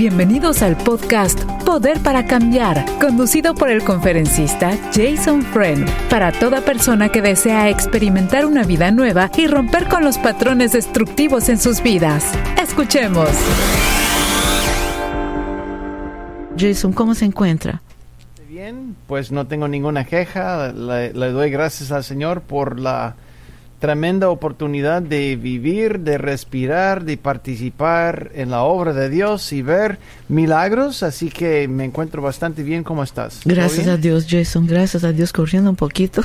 Bienvenidos al podcast Poder para Cambiar, conducido por el conferencista Jason Friend, para toda persona que desea experimentar una vida nueva y romper con los patrones destructivos en sus vidas. Escuchemos. Jason, ¿cómo se encuentra? Bien, pues no tengo ninguna queja. Le, le doy gracias al Señor por la tremenda oportunidad de vivir, de respirar, de participar en la obra de Dios y ver milagros, así que me encuentro bastante bien. ¿Cómo estás? Gracias a Dios, Jason, gracias a Dios, corriendo un poquito.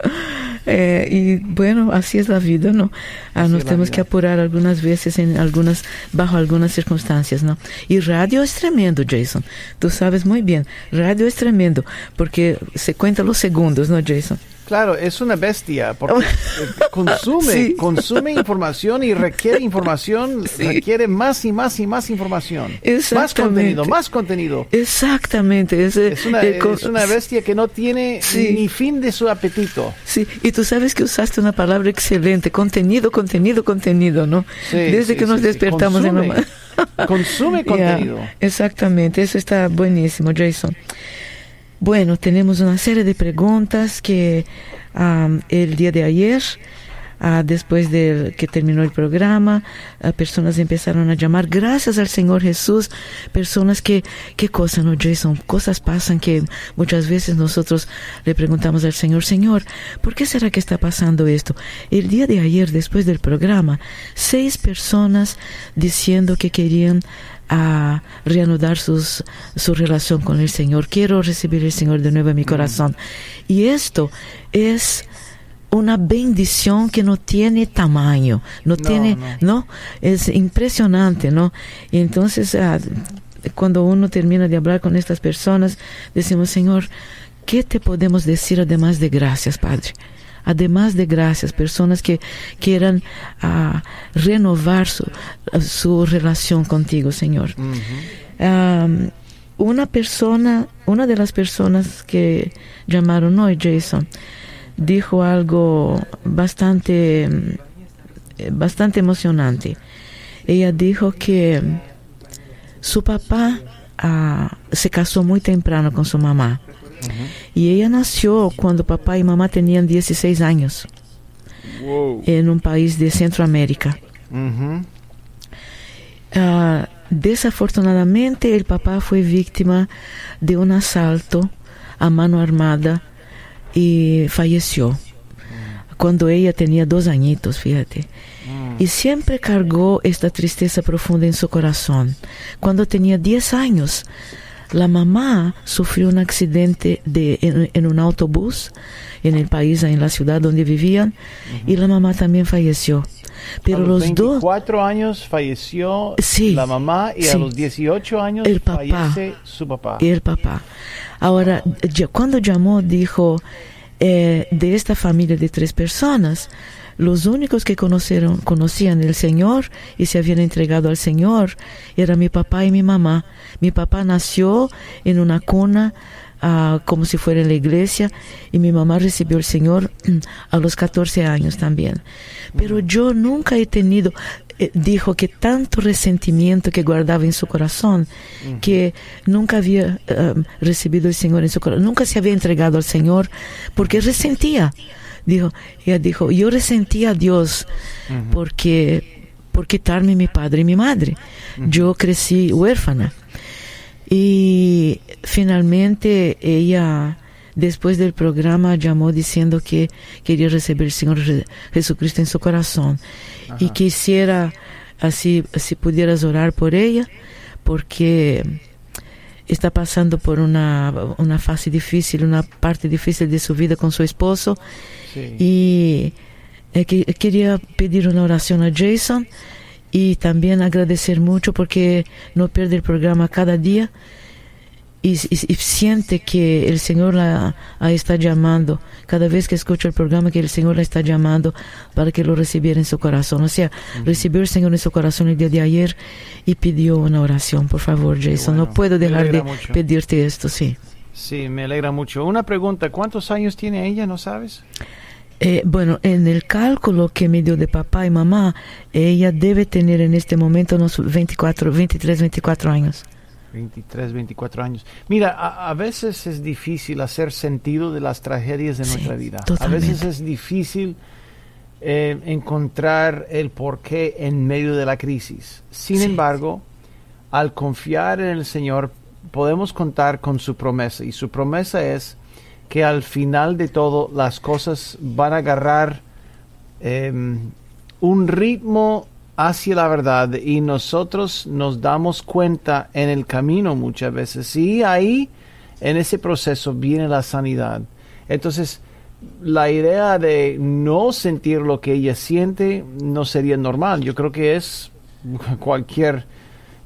eh, y bueno, así es la vida, ¿no? Ah, nos tenemos que apurar algunas veces en algunas, bajo algunas circunstancias, ¿no? Y radio es tremendo, Jason. Tú sabes muy bien, radio es tremendo, porque se cuenta los segundos, ¿no, Jason? Claro, es una bestia porque consume, sí. consume información y requiere información, sí. requiere más y más y más información. Más contenido, más contenido. Exactamente. Es, es, una, eh, es una, bestia que no tiene sí. ni fin de su apetito. Sí, y tú sabes que usaste una palabra excelente, contenido, contenido, contenido, ¿no? Desde que nos despertamos consume, en la Consume contenido. Yeah, exactamente, eso está buenísimo, Jason. Bueno, tenemos una serie de preguntas que um, el día de ayer, uh, después de que terminó el programa, uh, personas empezaron a llamar, gracias al Señor Jesús, personas que, qué cosa, ¿no, Jason? Cosas pasan que muchas veces nosotros le preguntamos al Señor, Señor, ¿por qué será que está pasando esto? El día de ayer, después del programa, seis personas diciendo que querían a reanudar sus, su relación con el Señor. Quiero recibir el Señor de nuevo en mi corazón. Y esto es una bendición que no tiene tamaño, no, no tiene, no. no. es impresionante, ¿no? Y entonces, uh, cuando uno termina de hablar con estas personas, decimos, Señor, ¿qué te podemos decir además de gracias, Padre? además de gracias, personas que quieran uh, renovar su, su, relación contigo, Señor. Uh -huh. um, una persona, una de las personas que llamaron hoy, Jason, dijo algo bastante, bastante emocionante. Ella dijo que su papá se casó muy temprano con su mamá. Uhum. E ela nasceu quando papai e mamãe tinham 16 anos. Wow. Em um país de Centroamérica. Uh, desafortunadamente, o papá foi vítima de um assalto a mano armada e faleceu. Quando ela tinha dois añitos, fíjate. E sempre cargou esta tristeza profunda em seu coração. Quando tinha 10 anos, La mamá sufrió un accidente de, en, en, un autobús en el país, en la ciudad donde vivían, uh -huh. y la mamá también falleció. Pero a los, los 24 dos, años falleció sí, la mamá y sí, a los 18 años el papá, fallece su papá. Y el papá. Ahora, cuando llamó, dijo, eh, de esta familia de tres personas, los únicos que conocieron, conocían el Señor y se habían entregado al Señor era mi papá y mi mamá. Mi papá nació en una cuna uh, como si fuera en la iglesia y mi mamá recibió al Señor a los 14 años también. Pero yo nunca he tenido, eh, dijo que tanto resentimiento que guardaba en su corazón, uh -huh. que nunca había uh, recibido el Señor en su corazón, nunca se había entregado al Señor porque resentía dijo, ella dijo, yo resentía a Dios uh -huh. porque por quitarme mi padre y mi madre. Uh -huh. Yo crecí huérfana. Y finalmente ella, después del programa, llamó diciendo que quería recibir al Señor Jesucristo en su corazón y quisiera, así, si pudieras orar por ella, porque está pasando por una, una fase difícil, una parte difícil de su vida con su esposo. Sí. Y eh, que, quería pedir una oración a Jason y también agradecer mucho porque no pierde el programa cada día y, y, y siente que el Señor la, la, está llamando. Cada vez que escucha el programa, que el Señor la está llamando para que lo recibiera en su corazón. O sea, uh -huh. recibió el Señor en su corazón el día de ayer y pidió una oración. Por favor, Jason, bueno, no puedo dejar de mucho. pedirte esto, sí. Sí, me alegra mucho. Una pregunta, ¿cuántos años tiene ella, no sabes? Eh, bueno, en el cálculo que me dio de papá y mamá, ella debe tener en este momento unos 24, 23, 24 años. 23, 24 años. Mira, a, a veces es difícil hacer sentido de las tragedias de Sí, nuestra vida. totalmente. A veces es difícil eh, encontrar el porqué en medio de la crisis. Sin Sí. embargo, al confiar en el Señor, podemos contar con su promesa. Y su promesa es que al final de todo las cosas van a agarrar em, un ritmo hacia la verdad y nosotros nos damos cuenta en el camino muchas veces. Y ahí, en ese proceso, viene la sanidad. Entonces, la idea de no sentir lo que ella siente no sería normal. Yo creo que es cualquier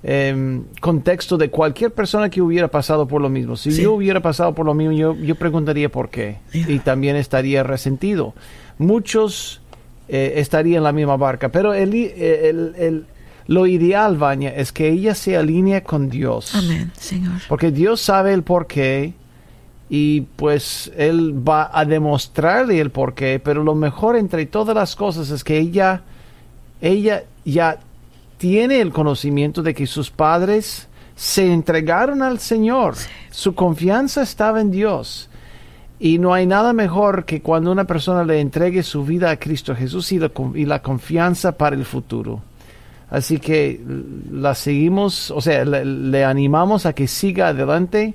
em, contexto de cualquier persona que hubiera pasado por lo mismo. Si Sí. yo hubiera pasado por lo mismo, yo, yo preguntaría por qué. Y también estaría resentido. Muchos eh, estarían en la misma barca, pero el, i- el- el- lo ideal, Vania, es que ella se alinee con Dios. Amén, Señor. Porque Dios sabe el porqué y pues Él va a demostrarle el porqué, pero lo mejor entre todas las cosas es que ella, ella ya tiene el conocimiento de que sus padres se entregaron al Señor. Su confianza estaba en Dios. Y no hay nada mejor que cuando una persona le entregue su vida a Cristo Jesús y la, y la confianza para el futuro. Así que la seguimos, o sea, le, le animamos a que siga adelante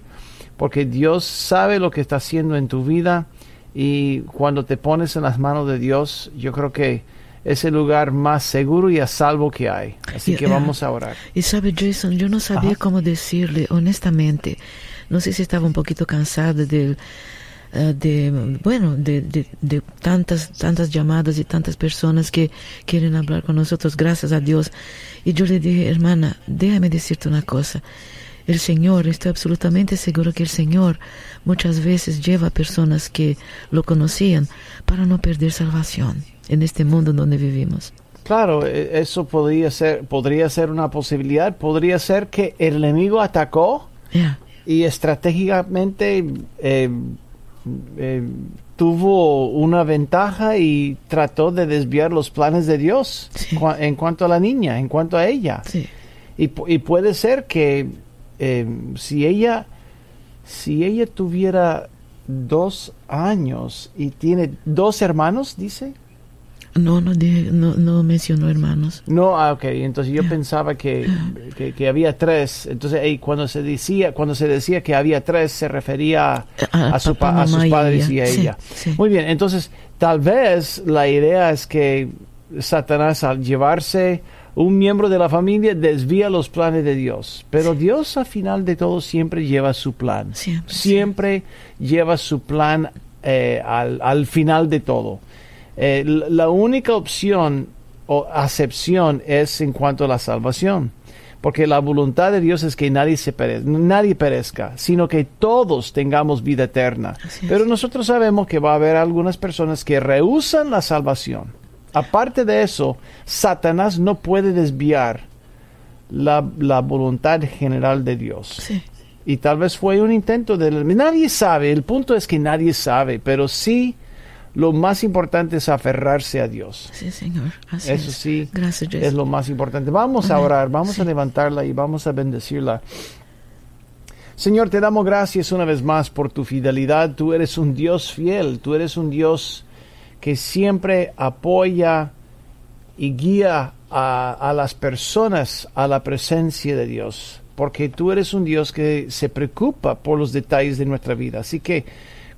porque Dios sabe lo que está haciendo en tu vida y cuando te pones en las manos de Dios, yo creo que es el lugar más seguro y a salvo que hay. Así que vamos a orar. Y sabe, Jason, yo no sabía Ajá. cómo decirle, honestamente. No sé si estaba un poquito cansada del, eh, de, bueno, de, de, de tantas, tantas llamadas y tantas personas que quieren hablar con nosotros, gracias a Dios. Y yo le dije, hermana, déjame decirte una cosa. El Señor, estoy absolutamente seguro que el Señor muchas veces lleva a personas que lo conocían para no perder salvación en este mundo donde vivimos. Claro, e- eso podría ser, podría ser una posibilidad. Podría ser que el enemigo atacó y estratégicamente eh, eh, tuvo una ventaja y trató de desviar los planes de Dios Sí. en cuanto a la niña, en cuanto a ella. sí, Y, pu- y puede ser que eh, si ella si ella tuviera dos años y tiene dos hermanos, dice. No, no, dije- no, no mencionó hermanos. No, ah, ok. Entonces yo pensaba que, que, que había tres. Entonces cuando se decía cuando se decía que había tres se refería a, su papá, a sus y padres y a ella. sí. Muy bien. Entonces tal vez la idea es que Satanás al llevarse un miembro de la familia desvía los planes de Dios. Pero Dios al final de todo siempre lleva su plan. Siempre, Siempre lleva su plan eh, al, al final de todo. Eh, la única opción o acepción es en cuanto a la salvación. Porque la voluntad de Dios es que nadie, se pere- nadie perezca, sino que todos tengamos vida eterna. Pero nosotros sabemos que va a haber algunas personas que rehusan la salvación. Aparte de eso, Satanás no puede desviar la, la voluntad general de Dios. Sí, Y tal vez fue un intento de... Nadie sabe, el punto es que nadie sabe, pero sí lo más importante es aferrarse a Dios. sí, Señor. Así Eso es. sí Gracias, es lo más importante. Vamos a orar, vamos a levantarla y vamos a bendecirla. Señor, te damos gracias una vez más por tu fidelidad. Tú eres un Dios fiel, tú eres un Dios que siempre apoya y guía a, a las personas a la presencia de Dios, porque tú eres un Dios que se preocupa por los detalles de nuestra vida. Así que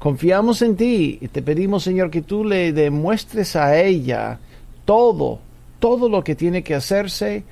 confiamos en ti y te pedimos, Señor, que tú le demuestres a ella todo, todo lo que tiene que hacerse,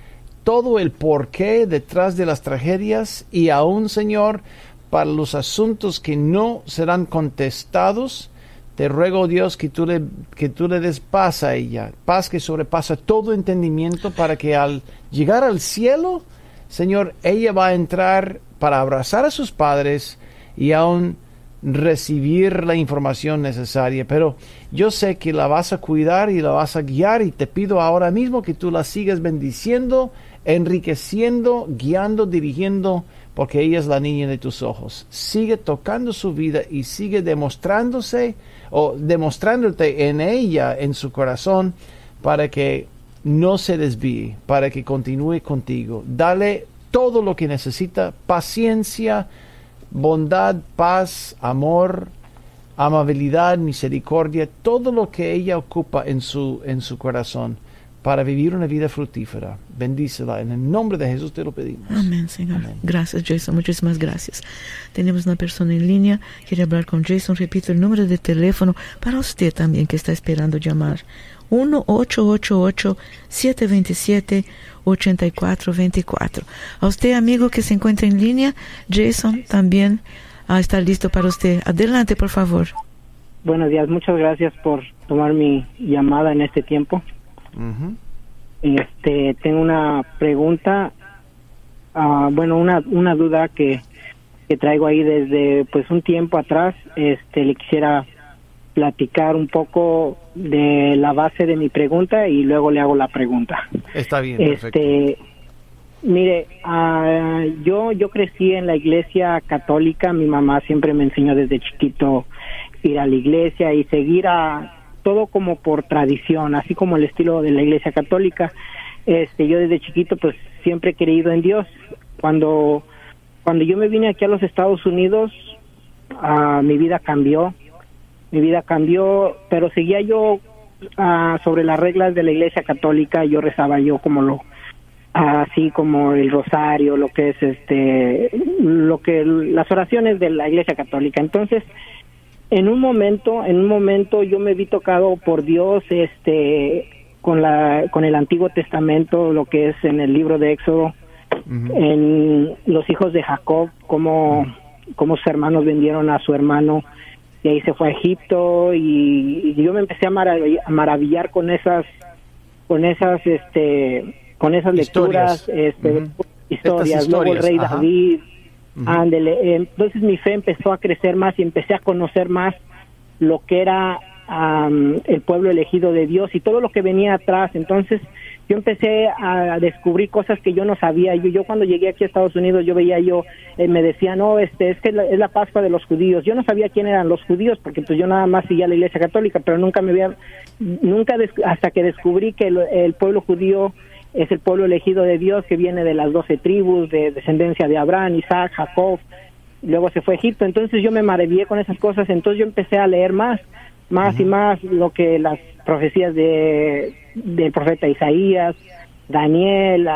todo el porqué detrás de las tragedias y aún, Señor, para los asuntos que no serán contestados, te ruego, Dios, que tú, le, que tú le des paz a ella, paz que sobrepasa todo entendimiento para que al llegar al cielo, Señor, ella va a entrar para abrazar a sus padres y aún recibir la información necesaria. Pero yo sé que la vas a cuidar y la vas a guiar y te pido ahora mismo que tú la sigas bendiciendo, enriqueciendo, guiando, dirigiendo, porque ella es la niña de tus ojos. Sigue tocando su vida y sigue demostrándose o demostrándote en ella, en su corazón, para que no se desvíe, para que continúe contigo. Dale todo lo que necesita, paciencia, bondad, paz, amor, amabilidad, misericordia, todo lo que ella ocupa en su, en su corazón para vivir una vida fructífera. Bendícela. En el nombre de Jesús te lo pedimos. Amén, Señor. Gracias, Jason. Muchísimas gracias. Tenemos una persona en línea. Quiere hablar con Jason. Repito el número de teléfono para usted también que está esperando llamar. 1-888-727-8424. A usted, amigo que se encuentra en línea, Jason también ah, está listo para usted. Adelante, por favor. Buenos días. Muchas gracias por tomar mi llamada en este tiempo. Este, tengo una pregunta, uh, bueno, una, una duda que, que traigo ahí desde pues un tiempo atrás. Este, le quisiera platicar un poco de la base de mi pregunta y luego le hago la pregunta. Está bien. Este, mire, uh, yo yo crecí en la iglesia católica. Mi mamá siempre me enseñó desde chiquito ir a la iglesia y seguir a todo como por tradición, así como el estilo de la Iglesia Católica. Este, yo desde chiquito pues siempre he creído en Dios. Cuando cuando yo me vine aquí a los Estados Unidos, uh, mi vida cambió. Mi vida cambió, pero seguía yo uh, sobre las reglas de la Iglesia Católica, yo rezaba yo como lo así como el rosario, lo que es este lo que las oraciones de la Iglesia Católica. Entonces, en un momento, en un momento yo me vi tocado por Dios, este, con la, con el Antiguo Testamento, lo que es en el libro de Éxodo, en los hijos de Jacob, como, como sus hermanos vendieron a su hermano y ahí se fue a Egipto y, yo me empecé a, maravillar, con esas, con esas, este, con esas lecturas, este, historias, luego el rey David, Ándele. Entonces mi fe empezó a crecer más y empecé a conocer más lo que era el pueblo elegido de Dios y todo lo que venía atrás. Entonces yo empecé a descubrir cosas que yo no sabía. Yo, yo cuando llegué aquí a Estados Unidos, yo veía yo, eh, me decía, no, este, es que es la Pascua de los judíos. Yo no sabía quién eran los judíos porque pues yo nada más seguía la Iglesia Católica, pero nunca me había, nunca hasta que descubrí que el pueblo judío es el pueblo elegido de Dios que viene de las doce tribus, de descendencia de Abraham, Isaac, Jacob, luego se fue a Egipto, entonces yo me maravillé con esas cosas, entonces yo empecé a leer más, más y más lo que las profecías de del profeta Isaías, Daniel,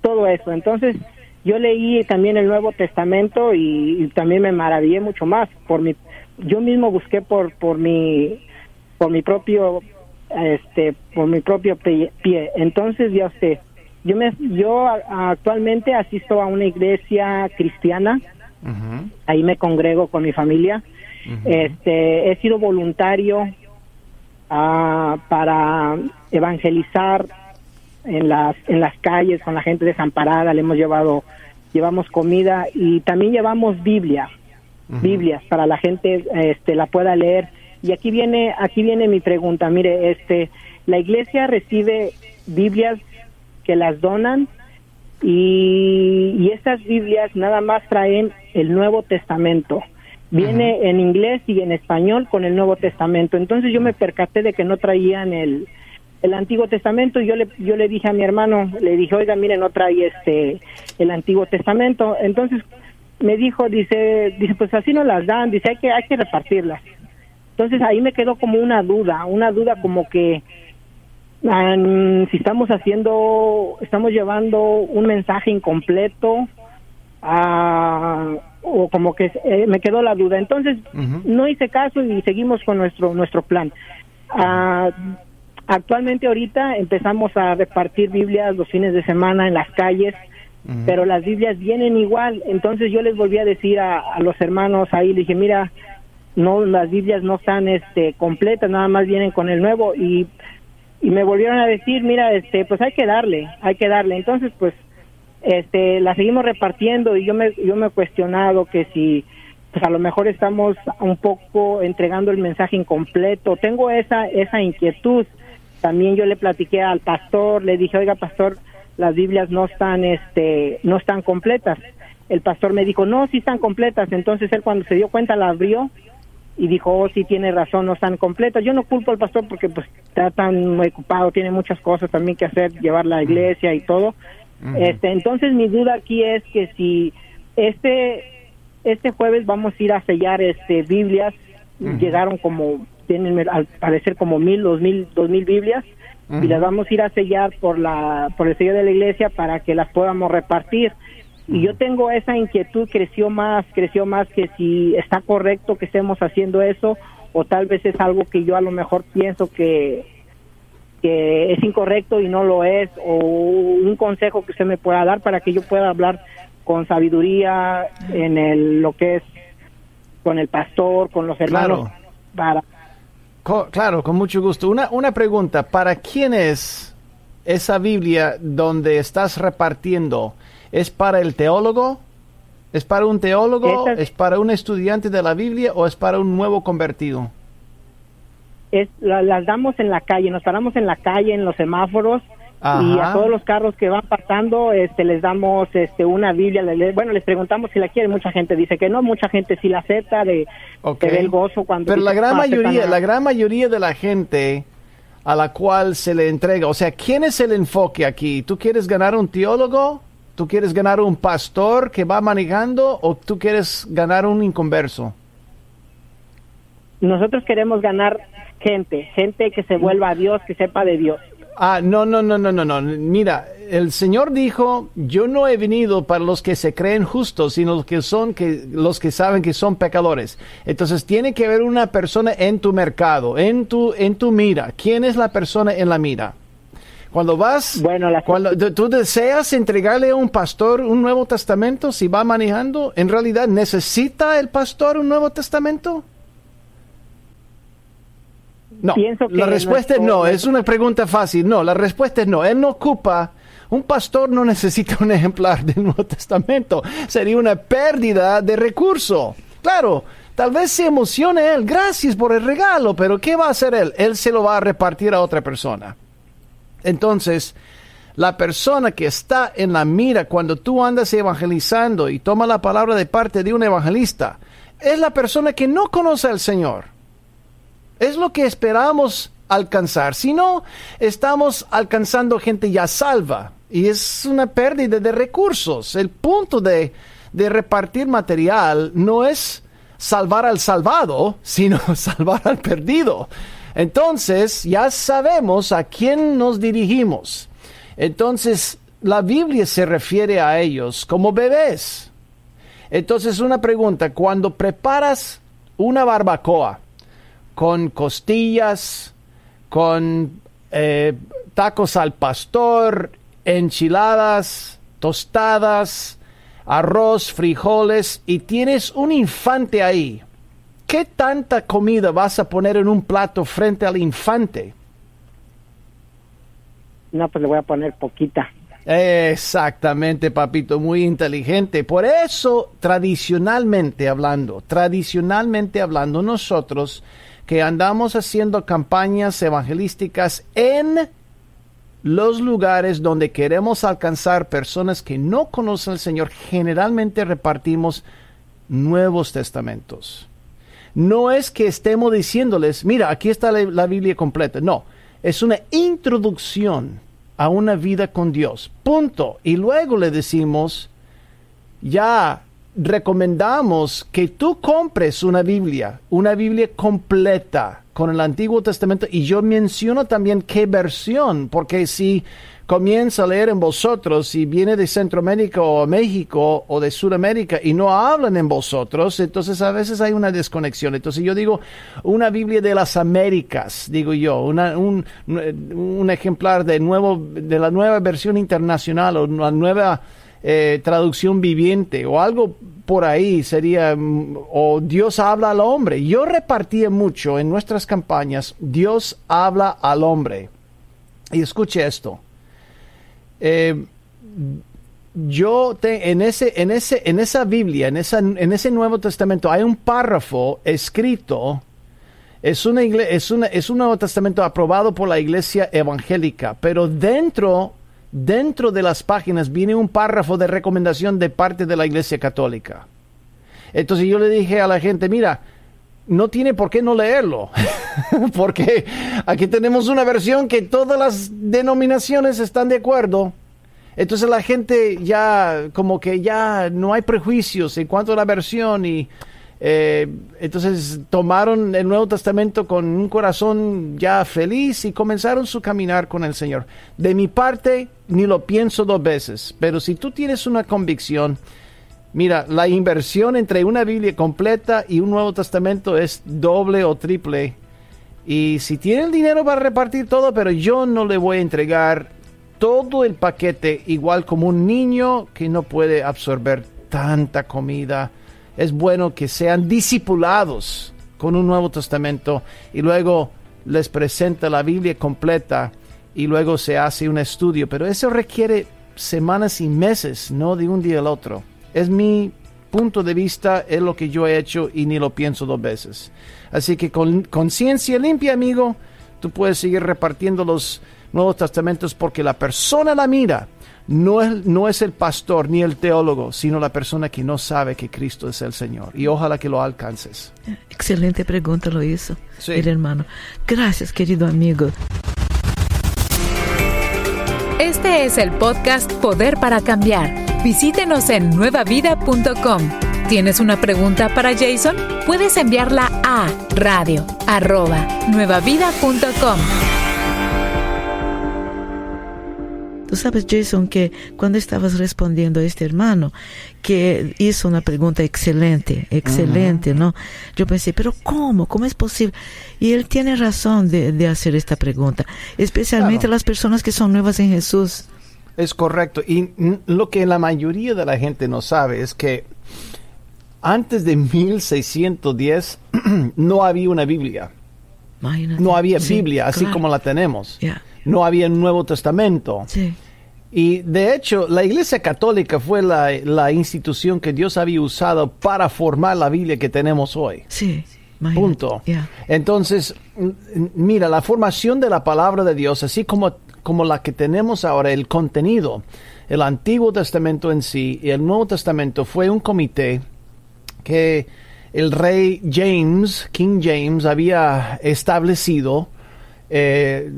todo eso, entonces yo leí también el Nuevo Testamento y, y, también me maravillé mucho más por mi yo mismo busqué por por mi por mi propio este por mi propio pie. Entonces ya sé, yo me yo actualmente asisto a una iglesia cristiana. Ahí me congrego con mi familia. Este he sido voluntario uh, para evangelizar en las en las calles con la gente desamparada. Le hemos llevado llevamos comida y también llevamos Biblia, Biblias para la gente este la pueda leer y aquí viene, aquí viene mi pregunta. Mire, este, la iglesia recibe Biblias que las donan y, y estas Biblias nada más traen el Nuevo Testamento. Viene en inglés y en español con el Nuevo Testamento. Entonces yo me percaté de que no traían el, el Antiguo Testamento y yo le, yo le dije a mi hermano, le dije, oiga, mire, no trae este, el Antiguo Testamento. Entonces me dijo, dice, dice, pues así no las dan, dice, hay que, hay que repartirlas. Entonces ahí me quedó como una duda, una duda como que si estamos haciendo, estamos llevando un mensaje incompleto ah, o como que eh, me quedó la duda. Entonces no hice caso y seguimos con nuestro nuestro plan. Ah, actualmente ahorita empezamos a repartir Biblias los fines de semana en las calles. Pero las Biblias vienen igual, entonces yo les volví a decir a, a los hermanos ahí, le dije, mira, no las Biblias no están este completas, nada más vienen con el nuevo y y me volvieron a decir, mira, este pues hay que darle, hay que darle. Entonces, pues este la seguimos repartiendo y yo me yo me he cuestionado que si pues a lo mejor estamos un poco entregando el mensaje incompleto. Tengo esa esa inquietud. También yo le platiqué al pastor, le dije, "Oiga, pastor, las Biblias no están este no están completas." El pastor me dijo, "No, sí están completas." Entonces él cuando se dio cuenta la abrió y dijo, oh, sí, tiene razón, no están completas. Yo no culpo al pastor porque pues está tan ocupado, tiene muchas cosas también que hacer, llevar la iglesia y todo. Este Entonces mi duda aquí es que si este este jueves vamos a ir a sellar este Biblias, llegaron como, tienen al parecer como mil, dos mil, dos mil Biblias, y las vamos a ir a sellar por la por el sello de la iglesia para que las podamos repartir. Y yo tengo esa inquietud creció más creció más que si está correcto que estemos haciendo eso o tal vez es algo que yo a lo mejor pienso que que es incorrecto y no lo es o un consejo que usted me pueda dar para que yo pueda hablar con sabiduría en el lo que es con el pastor con los hermanos para claro, con mucho gusto. Una, una pregunta, ¿para quién es esa Biblia donde estás repartiendo? ¿Es para el teólogo? ¿Es para un teólogo? ¿Es para un estudiante de la Biblia o es para un nuevo convertido? Es, las damos en la calle, nos paramos en la calle, en los semáforos, y a todos los carros que van pasando este les damos este una Biblia bueno les preguntamos si la quieren mucha gente dice que no mucha gente sí la acepta de okay. el gozo cuando pero la gran mayoría la gran mayoría de la gente a la cual se le entrega o sea quién es el enfoque aquí tú quieres ganar un teólogo tú quieres ganar un pastor que va manejando o tú quieres ganar un inconverso nosotros queremos ganar gente gente que se vuelva a Dios que sepa de Dios Ah, no, no, no, no, no, no. Mira, el Señor dijo, yo no he venido para los que se creen justos, sino los que son que los que saben que son pecadores. Entonces tiene que haber una persona en tu mercado, en tu en tu mira. ¿Quién es la persona en la mira? Cuando vas, bueno, cuando tú deseas entregarle a un pastor un Nuevo Testamento, si va manejando, en realidad necesita el pastor un Nuevo Testamento. No, la respuesta es no, es una pregunta fácil. No, la respuesta es no. Él no ocupa, un pastor no necesita un ejemplar del Nuevo Testamento. Sería una pérdida de recurso. Claro, tal vez se emocione él, gracias por el regalo, pero ¿qué va a hacer él? Él se lo va a repartir a otra persona. Entonces, la persona que está en la mira cuando tú andas evangelizando y toma la palabra de parte de un evangelista, es la persona que no conoce al Señor es lo que esperamos alcanzar. Si no, estamos alcanzando gente ya salva y es una pérdida de recursos. El punto de, de repartir material no es salvar al salvado, sino salvar al perdido. Entonces, ya sabemos a quién nos dirigimos. Entonces, la Biblia se refiere a ellos como bebés. Entonces, una pregunta, cuando preparas una barbacoa, con costillas, con eh, tacos al pastor, enchiladas, tostadas, arroz, frijoles y tienes un infante ahí. ¿Qué tanta comida vas a poner en un plato frente al infante? No, pues le voy a poner poquita. Exactamente, papito, muy inteligente. Por eso, tradicionalmente hablando, tradicionalmente hablando, nosotros que andamos haciendo campañas evangelísticas en los lugares donde queremos alcanzar personas que no conocen al Señor, generalmente repartimos nuevos testamentos. No es que estemos diciéndoles, mira, aquí está la, Biblia completa. No, es una introducción a una vida con Dios. Punto. Y luego le decimos, ya recomendamos que tú compres una Biblia, una Biblia completa con el Antiguo Testamento y yo menciono también qué versión, porque si comienza a leer en vosotros y viene de Centroamérica o México o de Sudamérica y no hablan en vosotros, entonces a veces hay una desconexión. Entonces yo digo una Biblia de las Américas, digo yo, una, un, un ejemplar de, nuevo, de la nueva versión internacional o una nueva eh, traducción viviente o algo por ahí sería, mm, o Dios habla al hombre. Yo repartía mucho en nuestras campañas, Dios habla al hombre. Y escuche esto. Eh, yo en, ese, en, ese, en esa Biblia, en, en ese Nuevo Testamento, hay un párrafo escrito es, una es, es un Nuevo Testamento aprobado por la iglesia evangélica, pero dentro dentro de las páginas viene un párrafo de recomendación de parte de la Iglesia Católica. Entonces yo le dije a la gente, mira, no tiene por qué no leerlo, porque aquí tenemos una versión que todas las denominaciones están de acuerdo. Entonces la gente ya, como que ya no hay prejuicios en cuanto a la versión y eh, entonces tomaron el Nuevo Testamento con un corazón ya feliz y comenzaron su caminar con el Señor. De mi parte, ni lo pienso dos veces, pero si tú tienes una convicción, mira, la inversión entre una Biblia completa y un Nuevo Testamento es doble o triple. Y si tiene el dinero para repartir todo, pero yo no le voy a entregar todo el paquete igual como un niño que no puede absorber tanta comida es bueno que sean discipulados con un Nuevo Testamento y luego les presenta la Biblia completa y luego se hace un estudio, pero eso requiere semanas y meses, no de un día al otro. Es mi punto de vista, es lo que yo he hecho y ni lo pienso dos veces. Así que con conciencia limpia, amigo, tú puedes seguir repartiendo los Nuevos Testamentos porque la persona la mira no es, no es el pastor ni el teólogo, sino la persona que no sabe que Cristo es el Señor. Y ojalá que lo alcances. Excelente pregunta lo hizo el hermano. Gracias, querido amigo. Este es el podcast Poder para Cambiar. Visítenos en nuevavida.com. ¿Tienes una pregunta para Jason? Puedes enviarla a radio nuevavida.com. Tú sabes, Jason, que cuando estabas respondiendo a este hermano, que hizo una pregunta excelente, excelente, ¿no? Yo pensé, pero ¿cómo? ¿Cómo es posible? Y él tiene razón de, hacer esta pregunta, especialmente las personas que son nuevas en Jesús. Es correcto. Y lo que la mayoría de la gente no sabe es que antes de 1610 no había una Biblia. No había Biblia así como la tenemos no había Nuevo Testamento. Y de hecho, la Iglesia Católica fue la, institución que Dios había usado para formar la Biblia que tenemos hoy. Sí. Punto. Entonces, mira, la formación de la palabra de Dios, así como, como la que tenemos ahora, el contenido, el Antiguo Testamento en sí y el Nuevo Testamento fue un comité que el rey James, King James, había establecido eh,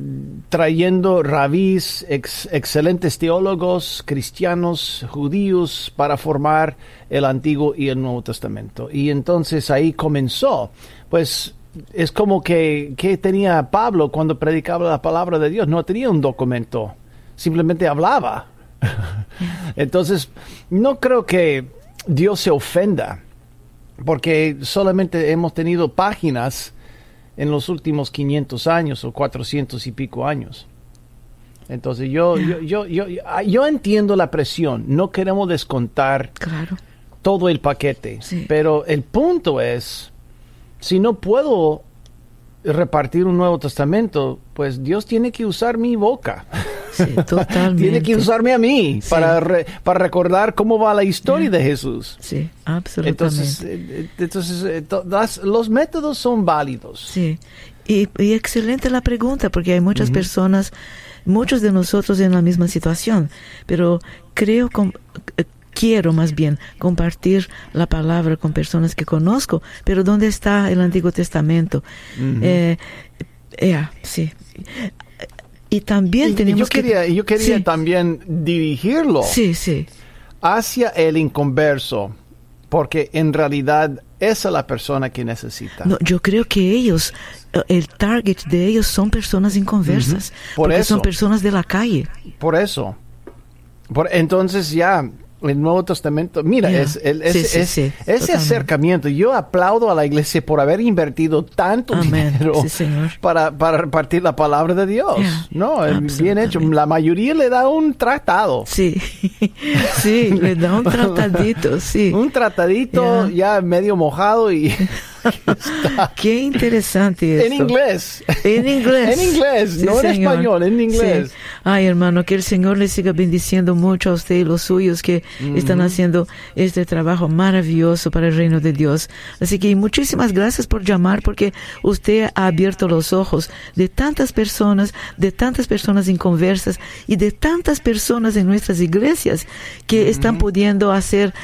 trayendo rabís, excelentes teólogos, cristianos, judíos, para formar el Antiguo y el Nuevo Testamento. Y entonces ahí comenzó, pues es como que, que tenía Pablo cuando predicaba la palabra de Dios, no tenía un documento, simplemente hablaba. entonces, no creo que Dios se ofenda, porque solamente hemos tenido páginas en los últimos 500 años o 400 y pico años. Entonces yo, yo, yo, yo, ah, yo, entiendo la presión, no queremos descontar claro. todo el paquete, pero el punto es, si no puedo repartir un Nuevo Testamento, pues Dios tiene que usar mi boca. totalmente. tiene que usarme a mí para, para recordar cómo va la historia de Jesús. Sí, absolutamente. Entonces, eh, entonces eh, los métodos son válidos. Sí, y, excelente la pregunta, porque hay muchas personas, muchos de nosotros en la misma situación, pero creo eh, quiero más bien compartir la palabra con personas que conozco, pero ¿dónde está el Antiguo Testamento? eh, sí. Y también tenemos yo quería, que... Yo quería también dirigirlo sí, sí. hacia el inconverso, porque en realidad esa es la persona que necesita. No, yo creo que ellos, eh, el target de ellos son personas inconversas, Por porque eso. son personas de la calle. Por eso. Por, entonces ya el Nuevo Testamento, mira, es, ese acercamiento. Yo aplaudo a la iglesia por haber invertido tanto dinero para, para, repartir la palabra de Dios. no, bien hecho. La mayoría le da un tratado. Sí, sí, le da un tratadito, sí. un tratadito ya medio mojado y Qué interesante esto. En inglés. En inglés. en inglés, no en español, en inglés. Ay, hermano, que el Señor le siga bendiciendo mucho a usted y los suyos que están haciendo este trabajo maravilloso para el reino de Dios. Así que muchísimas gracias por llamar porque usted ha abierto los ojos de tantas personas, de tantas personas inconversas y de tantas personas en nuestras iglesias que están pudiendo hacer,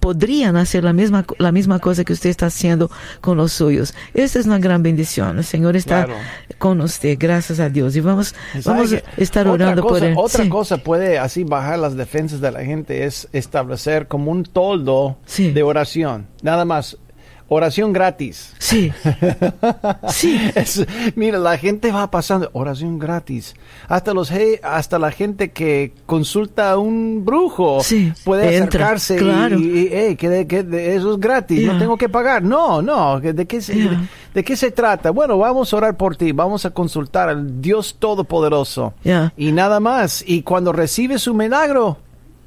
podrían hacer la misma, la misma cosa que usted está haciendo con los suyos. Esta es una gran bendición. El Señor está Claro. con usted, gracias a Dios. Y vamos, vamos ¿Sabe a estar orando cosa- por él. Otra Sí. cosa puede así bajar las defensas de la gente es establecer como un toldo Sí. de oración. Nada más. Oración gratis. Sí. Sí. Es- mira, la gente va pasando oración gratis. Hasta los hasta la gente que consulta a un brujo Sí, puede entra, acercarse y- claro. y, y, hey, que, de- que eso es gratis, Yeah. no tengo que pagar. No, no, ¿de qué, se, Yeah. de, de qué se trata? Bueno, vamos a orar por ti, vamos a consultar al Dios Todopoderoso. Yeah. Y nada más. Y cuando recibe su milagro,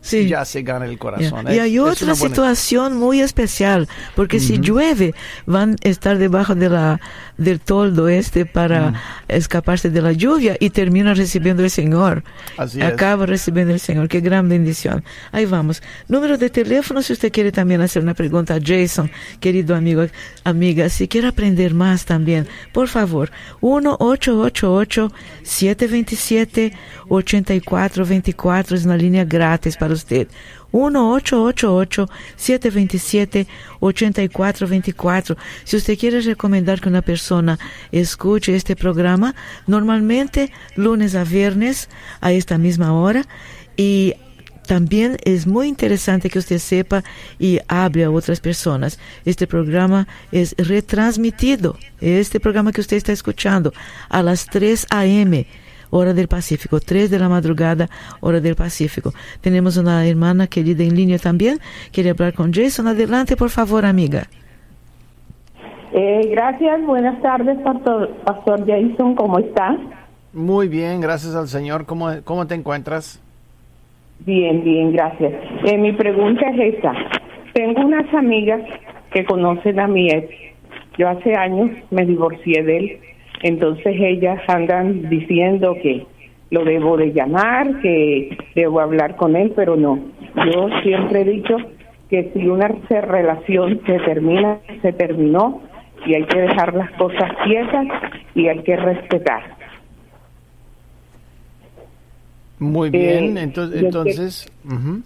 Sí. ya se gana el corazón. Y hay es otra buena- situación muy especial, porque si llueve, van a estar debajo de la, del toldo este para escaparse de la lluvia y terminan recibiendo el Señor. Así. Acaba recibiendo el Señor. Qué gran bendición. Ahí vamos. Número de teléfono, si usted quiere también hacer una pregunta a Jason, querido amigo, amiga, si quiere aprender más también, por favor, 1-888-727-8424 es una línea gratis para usted. 1-888-727-8424. Si usted quiere recomendar que una persona escuche este programa, normalmente lunes a viernes a esta misma hora y también es muy interesante que usted sepa y hable a otras personas. Este programa es retransmitido, este programa que usted está escuchando, a las 3 a.m., hora del Pacífico, 3 de la madrugada, hora del Pacífico. Tenemos una hermana querida en línea también. Quiere hablar con Jason. Adelante, por favor, amiga. Eh, gracias, buenas tardes, Pastor, Pastor Jason, ¿cómo está? Muy bien, gracias al Señor. ¿Cómo, cómo te encuentras? Bien, bien, gracias. Eh, mi pregunta es esta. Tengo unas amigas que conocen a mi ex. Yo hace años me divorcié de él, entonces ellas andan diciendo que lo debo de llamar, que debo hablar con él, pero no. Yo siempre he dicho que si una relación se termina, se terminó y hay que dejar las cosas quietas y hay que respetar. Muy Eh, bien, entonces, yo entonces ujú.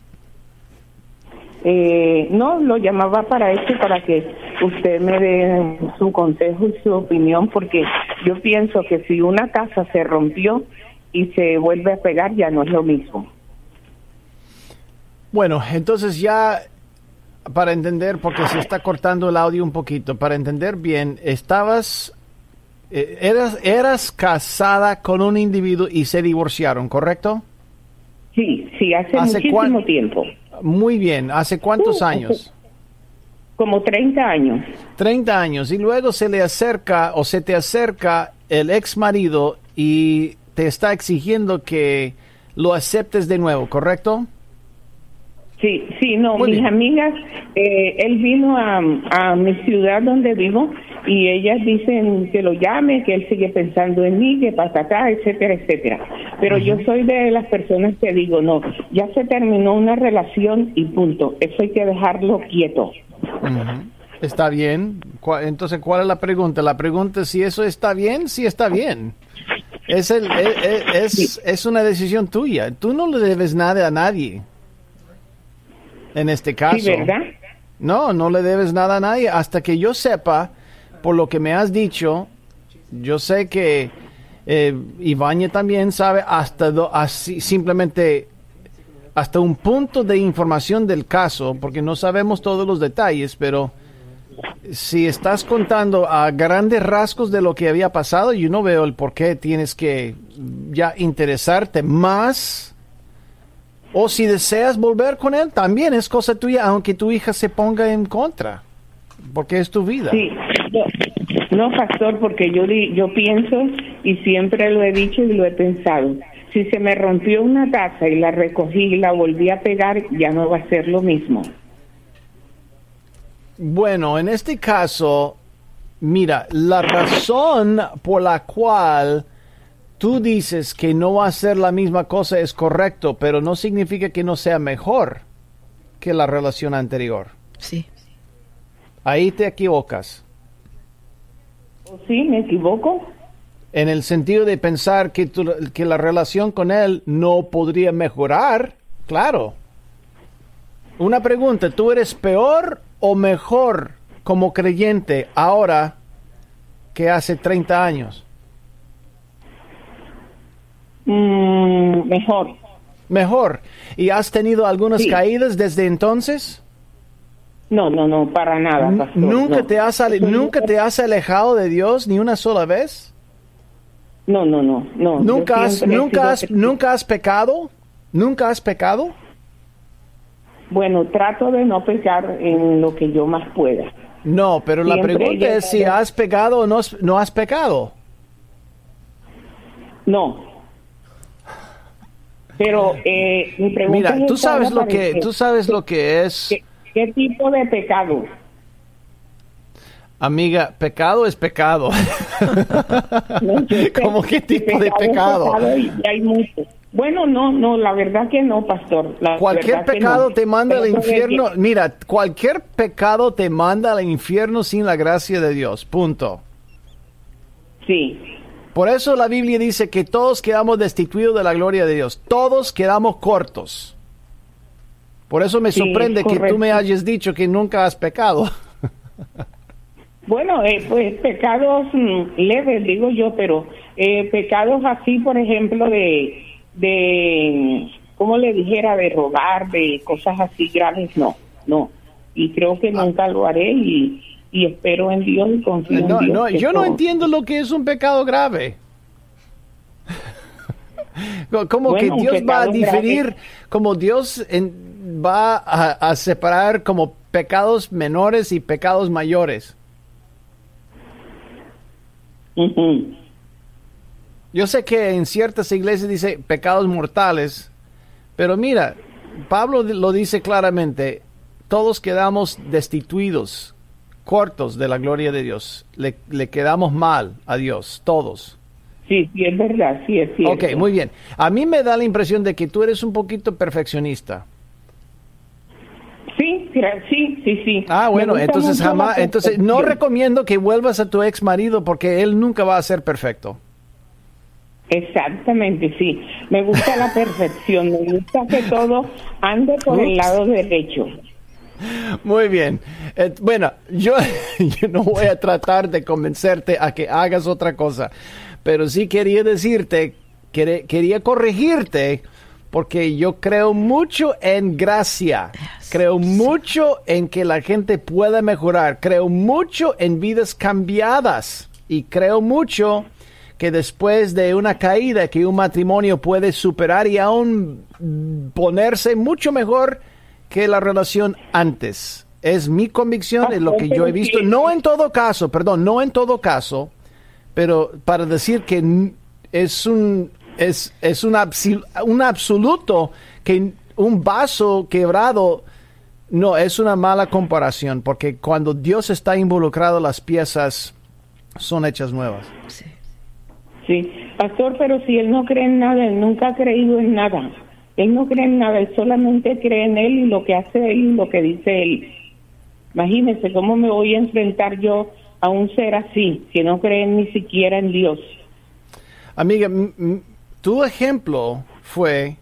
Eh, no, lo llamaba para eso, para que usted me dé su consejo y su opinión, porque yo pienso que si una casa se rompió y se vuelve a pegar, ya no es lo mismo. Bueno, entonces ya para entender, porque se está cortando el audio un poquito, para entender bien, estabas, eh, eras, eras casada con un individuo y se divorciaron, ¿correcto? Sí, sí, hace, ¿Hace muchísimo tiempo, Muy bien, ¿hace cuántos Uh, años? como 30 años. 30 años y luego se le acerca o se te acerca el ex marido y te está exigiendo que lo aceptes de nuevo, ¿correcto? Sí, sí, no, Muy mis bien. amigas, eh, él vino a, a mi ciudad donde vivo y ellas dicen que lo llame, que él sigue pensando en mí, que pasa acá, etcétera, etcétera. Pero yo soy de las personas que digo, no, ya se terminó una relación y punto, eso hay que dejarlo quieto. Está bien. Entonces, ¿cuál es la pregunta? La pregunta es si eso está bien, si está bien. Es, el, es, es, es una decisión tuya. Tú no le debes nada a nadie. En este caso. Sí, ¿verdad? No, no le debes nada a nadie. Hasta que yo sepa, por lo que me has dicho, yo sé que eh, Ibañez también sabe hasta do- así, simplemente hasta un punto de información del caso, porque no sabemos todos los detalles, pero si estás contando a grandes rasgos de lo que había pasado, yo no veo el por qué tienes que ya interesarte más. O si deseas volver con él, también es cosa tuya, aunque tu hija se ponga en contra, porque es tu vida. Sí, no, no, pastor, porque yo di- yo pienso y siempre lo he dicho y lo he pensado. Si se me rompió una taza y la recogí y la volví a pegar, ya no va a ser lo mismo. Bueno, en este caso, mira, la razón por la cual tú dices que no va a ser la misma cosa es correcto, pero no significa que no sea mejor que la relación anterior. Sí. Ahí te equivocas. ¿O sí, me equivoco? En el sentido de pensar que, tu- que la relación con él no podría mejorar, claro. Una pregunta, ¿tú eres peor o mejor como creyente ahora que hace 30 años? Mm, mejor. Mejor. ¿Y has tenido algunas Sí. caídas desde entonces? No, no, no, para nada, pastor. ¿Nunca, no. te has, ¿Nunca te has alejado de Dios ni una sola vez? No, no, no, no. ¿Nunca has, nunca, has, ¿Nunca has pecado? ¿Nunca has pecado? Bueno, trato de no pecar en lo que yo más pueda. No, pero la pregunta es si has pecado o no, no has pecado. No. Pero eh, mi pregunta Mira, es tú sabes lo que, tú sabes lo que es, ¿Qué, qué tipo de pecado? amiga, pecado es pecado. No, ¿Cómo qué tipo de pecado? y y hay muchos. Bueno, no, no, la verdad que no, pastor. La Cualquier pecado no. te manda al infierno. Mira, cualquier pecado te manda al infierno sin la gracia de Dios. Punto. Sí, Por eso la Biblia dice que todos quedamos destituidos de la gloria de Dios. Todos quedamos cortos. Por eso me Sí, sorprende que tú me hayas dicho que nunca has pecado. Bueno, eh, pues pecados mm, leves, digo yo, pero eh, pecados así, por ejemplo, de, de, ¿cómo le dijera? De robar, de cosas así graves, no, no. Y creo Ah. que nunca lo haré y, y espero en Dios y confío No, en Dios. no, yo no entiendo lo que es un pecado grave. Co- Como Bueno, que Dios va a diferir, grave. como Dios en- va a, a separar como pecados menores y pecados mayores. Yo sé que en ciertas iglesias dice pecados mortales, pero mira, Pablo lo dice claramente, todos quedamos destituidos, cortos de la gloria de Dios, le, le quedamos mal a Dios, todos. Sí, sí, es verdad, sí, es cierto. Ok, muy bien. A mí me da la impresión de que tú eres un poquito perfeccionista. Sí, sí, sí, sí. Ah, bueno, entonces jamás, entonces no recomiendo que vuelvas a tu ex marido porque él nunca va a ser perfecto. Exactamente, sí. Me gusta la perfección, me gusta que todo ande por el lado derecho. Muy bien. Eh, bueno, yo, yo no voy a tratar de convencerte a que hagas otra cosa, pero sí quería decirte, quería corregirte, porque yo creo mucho en gracia, creo mucho en que la gente pueda mejorar, creo mucho en vidas cambiadas. Y creo mucho que después de una caída que un matrimonio puede superar y aún ponerse mucho mejor que la relación antes. Es mi convicción, es lo que yo he visto. No en todo caso, perdón, no en todo caso, pero para decir que es un es, es un, un absoluto que un vaso quebrado no es una mala comparación porque cuando Dios está involucrado las piezas son hechas nuevas. Sí. Sí, pastor, pero si él no cree en nada, él nunca ha creído en nada. Él no cree en nada, él solamente cree en él y lo que hace él y lo que dice él. Imagínese cómo me voy a enfrentar yo a un ser así, que no cree ni siquiera en Dios. Amiga, tu ejemplo fue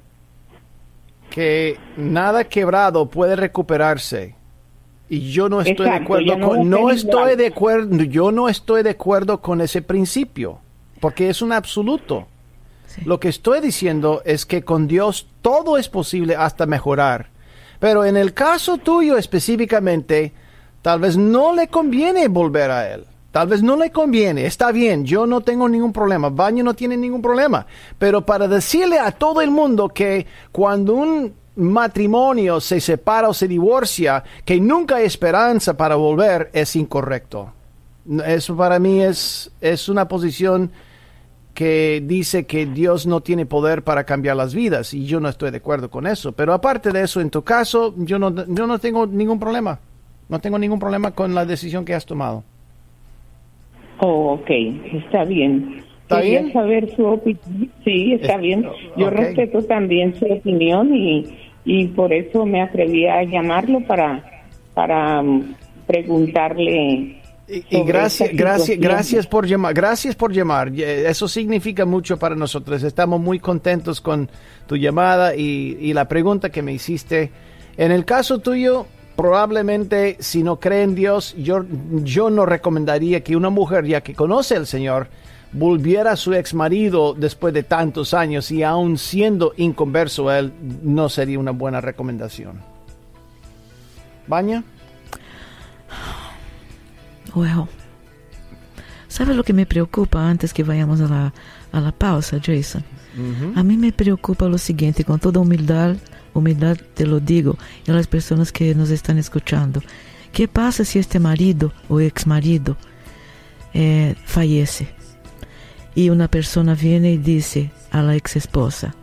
que nada quebrado puede recuperarse. Y yo no estoy de acuerdo no con no estoy igual. de acuerdo, yo no estoy de acuerdo con ese principio, porque es un absoluto. Lo que estoy diciendo es que con Dios todo es posible hasta mejorar. Pero en el caso tuyo específicamente, tal vez no le conviene volver a Él. Tal vez no le conviene. Está bien, yo no tengo ningún problema. Baño no tiene ningún problema. Pero para decirle a todo el mundo que cuando un matrimonio se separa o se divorcia, que nunca hay esperanza para volver, es incorrecto. Eso para mí es, es una posición que dice que Dios no tiene poder para cambiar las vidas y yo no estoy de acuerdo con eso. Pero aparte de eso, en tu caso, yo no, yo no tengo ningún problema. No tengo ningún problema con la decisión que has tomado. Oh, ok, está bien. ¿Está Quería bien? saber su opinión. Sí, está Es- bien. Yo respeto también su opinión y, y por eso me atreví a llamarlo para, para mm, preguntarle. Y, gracias, gracias, gracias por llamar, gracias por llamar. Eh, Eso significa mucho para nosotros. Estamos muy contentos con tu llamada y, y la pregunta que me hiciste. En el caso tuyo, probablemente si no cree en Dios, yo, yo no recomendaría que una mujer ya que conoce al Señor volviera a su ex marido después de tantos años y aún siendo inconverso él, no sería una buena recomendación. ¿Baña? Well, ¿sabes lo que me preocupa antes que vayamos a la, a la pausa, Jason? A mí me preocupa lo siguiente, con toda humildad, humildad te lo digo, y a las personas que nos están escuchando. ¿Qué pasa si este marido o ex marido eh, fallece? Y una persona viene y dice a la ex esposa,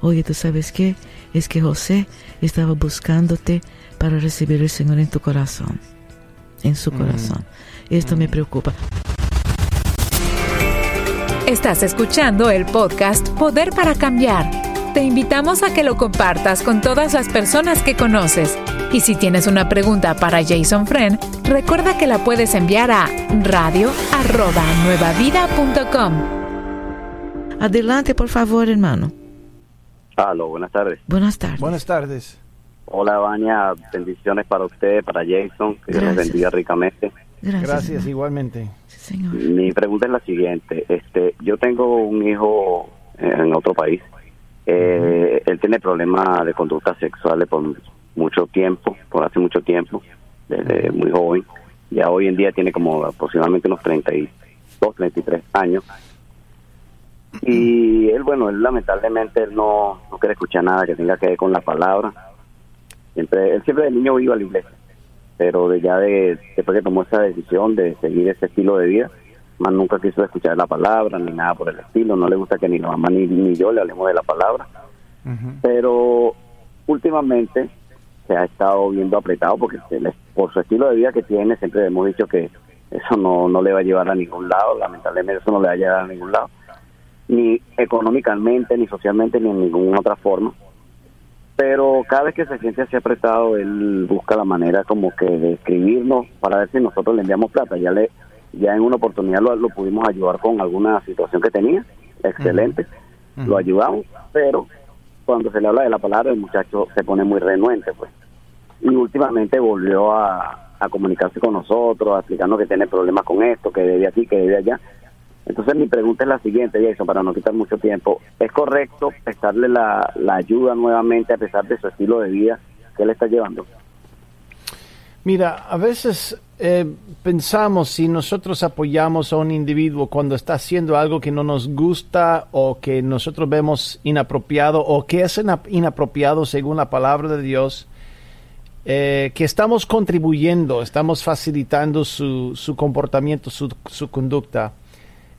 oye, ¿tú sabes qué? Es que José estaba buscándote para recibir el Señor en tu corazón, en su corazón. Esto me preocupa. Estás escuchando el podcast Poder para Cambiar. Te invitamos a que lo compartas con todas las personas que conoces. Y si tienes una pregunta para Jason Friend, recuerda que la puedes enviar a radio@nuevavida.com. Adelante, por favor, hermano. Aló, buenas tardes. Buenas tardes. Buenas tardes. Hola, Baña. Bendiciones para usted, para Jason. Que Dios los bendiga ricamente. Gracias. Gracias, igualmente. Sí, señor. Mi pregunta es la siguiente. Este, yo tengo un hijo en otro país. Eh, Él tiene problemas de conducta sexuales por mucho tiempo, por hace mucho tiempo, desde muy joven. Ya hoy en día tiene como aproximadamente unos 32, 33 años. Y él, bueno, él lamentablemente él no, no quiere escuchar nada que tenga que ver con la palabra. Siempre, él siempre de niño iba a la iglesia, pero de ya de, después que tomó esa decisión de seguir ese estilo de vida, más nunca quiso escuchar la palabra ni nada por el estilo. No le gusta que ni la mamá ni, ni yo le hablemos de la palabra. Pero últimamente se ha estado viendo apretado porque se le- por su estilo de vida que tiene, siempre hemos dicho que eso no, no le va a llevar a ningún lado, lamentablemente eso no le va a llevar a ningún lado, ni económicamente, ni socialmente, ni en ninguna otra forma. Pero cada vez que se siente así apretado, él busca la manera como que de escribirnos para ver si nosotros le enviamos plata. Ya le ya en una oportunidad lo, lo pudimos ayudar con alguna situación que tenía, excelente, lo ayudamos, pero cuando se le habla de la palabra el muchacho se pone muy renuente pues. Y últimamente volvió a, a comunicarse con nosotros a explicarnos que tiene problemas con esto que debe aquí que debe allá entonces mi pregunta es la siguiente Jason para no quitar mucho tiempo es correcto prestarle la, la ayuda nuevamente a pesar de su estilo de vida que él está llevando Mira, a veces eh, pensamos si nosotros apoyamos a un individuo cuando está haciendo algo que no nos gusta o que nosotros vemos inapropiado o que es ina- inapropiado según la palabra de Dios, eh, que estamos contribuyendo, estamos facilitando su, su comportamiento, su, su conducta.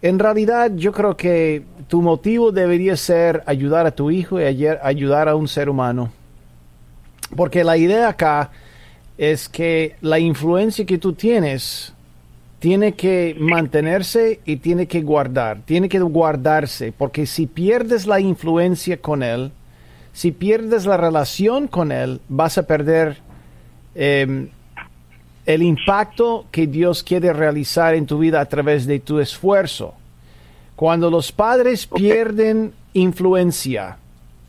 En realidad, yo creo que tu motivo debería ser ayudar a tu hijo y ayudar a un ser humano. Porque la idea acá es que la influencia que tú tienes tiene que mantenerse y tiene que guardar, tiene que guardarse, porque si pierdes la influencia con él, si pierdes la relación con él, vas a perder eh, el impacto que Dios quiere realizar en tu vida a través de tu esfuerzo. Cuando los padres pierden influencia,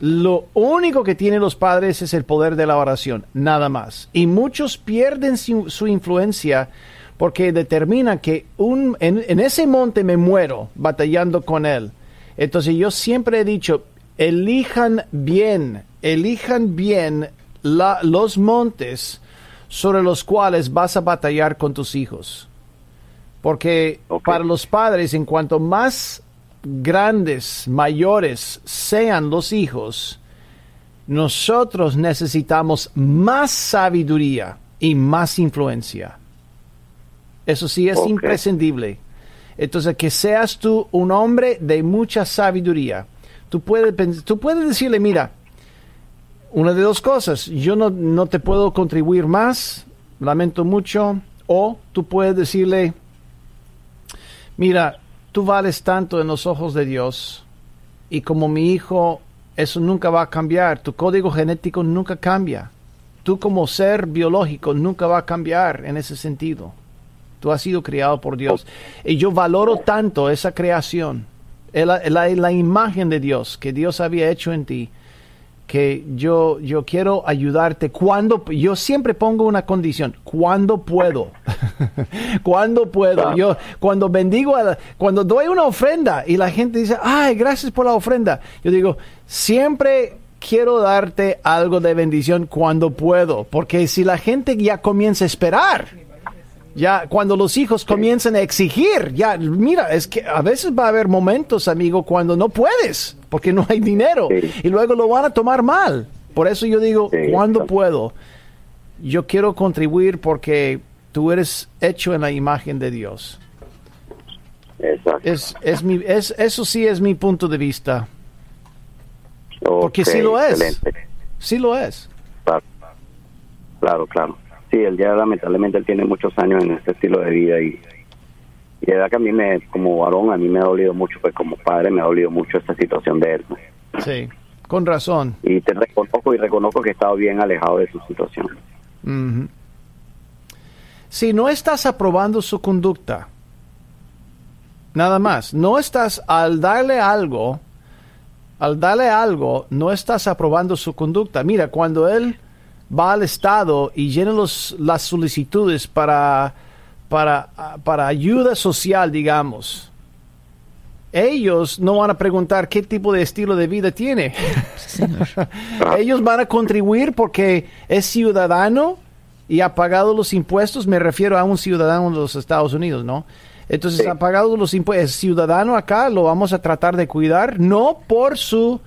lo único que tienen los padres es el poder de la oración, nada más. Y muchos pierden su, su influencia porque determinan que un, en, en ese monte me muero batallando con él. Entonces yo siempre he dicho, elijan bien, elijan bien la- los montes sobre los cuales vas a batallar con tus hijos. Porque para los padres, en cuanto más grandes, mayores sean los hijos, nosotros necesitamos más sabiduría y más influencia. Eso sí es Ok. imprescindible. Entonces, que seas tú un hombre de mucha sabiduría. Tú puedes, tú puedes decirle, mira, una de dos cosas, yo no, no te puedo contribuir más, lamento mucho, o tú puedes decirle, mira, tú vales tanto en los ojos de Dios y como mi hijo, eso nunca va a cambiar, tu código genético nunca cambia, tú como ser biológico nunca va a cambiar en ese sentido. Tú has sido criado por Dios. Y yo valoro tanto esa creación, la, la- la imagen de Dios que Dios había hecho en ti. Que yo, yo quiero ayudarte cuando, yo siempre pongo una condición, cuando puedo, cuando puedo, yo cuando bendigo, a cuando doy una ofrenda y la gente dice, ay, gracias por la ofrenda, yo digo, siempre quiero darte algo de bendición cuando puedo, porque si la gente ya comienza a esperar, ya cuando los hijos comienzan a exigir, ya mira, es que a veces va a haber momentos, amigo, cuando no puedes, porque no hay dinero, y luego lo van a tomar mal. Por eso yo digo, cuando puedo, yo quiero contribuir porque tú eres hecho en la imagen de Dios. Es, es mi, es, eso sí es mi punto de vista. porque sí lo es. Sí lo es. claro. claro sí, él ya lamentablemente él tiene muchos años en este estilo de vida y, y de verdad que a mí me, como varón, a mí me ha dolido mucho, pues como padre me ha dolido mucho esta situación de él. Sí, con razón. Y te reconozco y reconozco que he estado bien alejado de su situación. Si no estás aprobando su conducta, nada más, no estás al darle algo, al darle algo, no estás aprobando su conducta. Mira, cuando él va al Estado y llena los, las solicitudes para, para, para ayuda social, digamos, ellos no van a preguntar qué tipo de estilo de vida tiene. ellos van a contribuir porque es ciudadano y ha pagado los impuestos. Me refiero a un ciudadano de los Estados Unidos, ¿no? Entonces ha pagado los impuestos. Es ciudadano acá, lo vamos a tratar de cuidar, no por su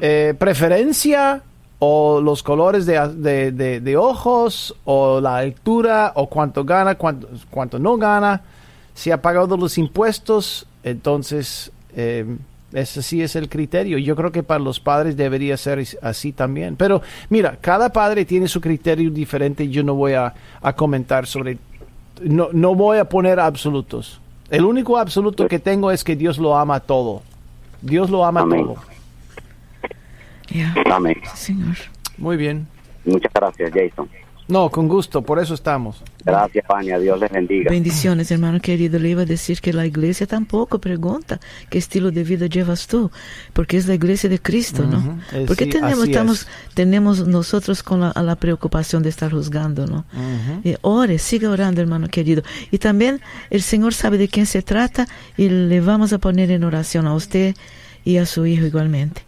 eh, preferencia o los colores de, de, ojos, o la altura, o cuánto gana, cuánto, cuánto no gana. Si ha pagado los impuestos, entonces eh, ese sí es el criterio. Yo creo que para los padres debería ser así también. Pero mira, cada padre tiene su criterio diferente yo no voy a, comentar sobre... No, no voy a poner absolutos. El único absoluto que tengo es que Dios lo ama todo. Dios lo ama todo. Amén. Señor. Muy bien. Muchas gracias, Jason. No, con gusto, por eso estamos. Gracias, Fania, Dios les bendiga. Bendiciones, hermano querido. Le iba a decir que la iglesia tampoco pregunta qué estilo de vida llevas tú, porque es la iglesia de Cristo, ¿no? Eh, porque tenemos, estamos, tenemos nosotros con la, preocupación de estar juzgando, ¿no? y ore, siga orando, hermano querido. Y también el Señor sabe de quién se trata y le vamos a poner en oración a usted y a su hijo igualmente.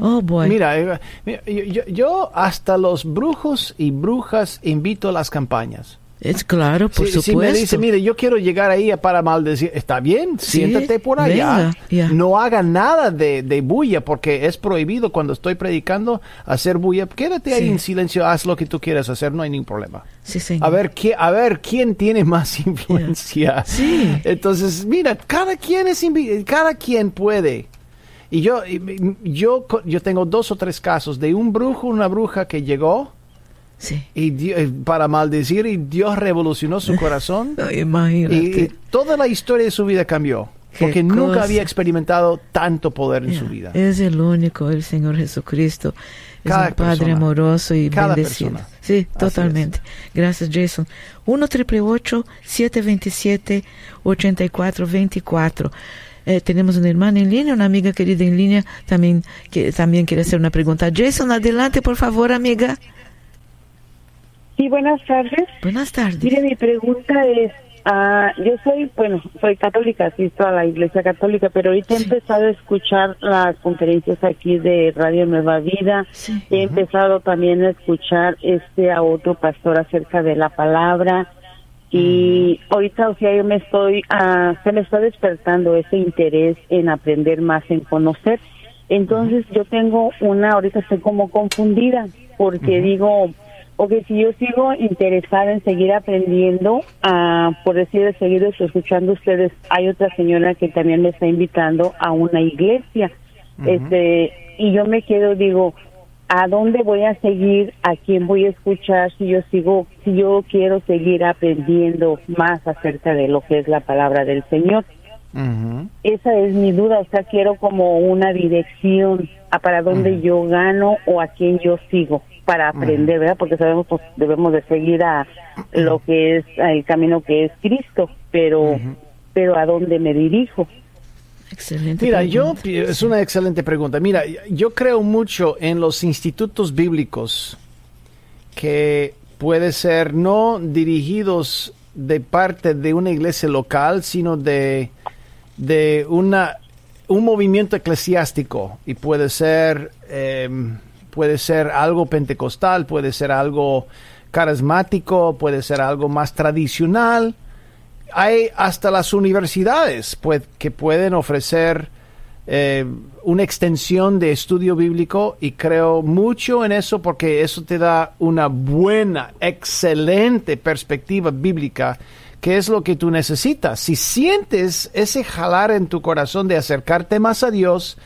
Oh, boy. Mira, eh, yo, hasta los brujos y brujas invito a las campañas. Es claro, por supuesto. Si me dice, mire, yo quiero llegar ahí para maldecir, está bien, siéntate por allá. No haga nada de, de, bulla, porque es prohibido cuando estoy predicando hacer bulla. Quédate ahí en silencio, haz lo que tú quieras hacer, no hay ningún problema. A ver, a ver quién tiene más influencia. Entonces, mira, cada quien es cada quien puede y yo, yo, yo tengo dos o tres casos de un brujo, una bruja que llegó y eh, para maldecir y Dios revolucionó su corazón. Imagínate. Y, toda la historia de su vida cambió. Porque nunca había experimentado tanto poder en su vida. Es el único, el Señor Jesucristo. Es un Padre amoroso y bendecido. Sí, totalmente. Gracias, Jason. 1 727 8424 eh, tenemos una hermana en línea, una amiga querida en línea, también, que también quiere hacer una pregunta. Jason, adelante, por favor, amiga. Sí, buenas tardes. Buenas tardes. Mire, mi pregunta es, ah, yo soy, bueno, soy católica, asisto a la iglesia católica, pero ahorita he empezado a escuchar las conferencias aquí de Radio Nueva Vida. He empezado también a escuchar este a otro pastor acerca de la palabra y ahorita, o sea, yo me estoy, ah, se me está despertando ese interés en aprender más, en conocer. Entonces yo tengo una, ahorita estoy como confundida, porque digo, ok, si yo sigo interesada en seguir aprendiendo, ah, por decir estoy escuchando ustedes, hay otra señora que también me está invitando a una iglesia, este, y yo me quedo, digo, a dónde voy a seguir, a quién voy a escuchar si yo sigo, si yo quiero seguir aprendiendo más acerca de lo que es la palabra del Señor. Esa es mi duda, o sea, quiero como una dirección a para dónde yo gano o a quién yo sigo para aprender, ¿verdad? Porque sabemos pues debemos de seguir a lo que es el camino que es Cristo, pero pero a dónde me dirijo. Excelente. Mira, pregunta. yo es una excelente pregunta. Mira, yo creo mucho en los institutos bíblicos que puede ser no dirigidos de parte de una iglesia local, sino de, de una un movimiento eclesiástico y puede ser eh, puede ser algo pentecostal, puede ser algo carismático, puede ser algo más tradicional. Hay hasta las universidades que pueden ofrecer eh, una extensión de estudio bíblico y creo mucho en eso porque eso te da una buena, excelente perspectiva bíblica que es lo que tú necesitas. Si sientes ese jalar en tu corazón de acercarte más a Dios,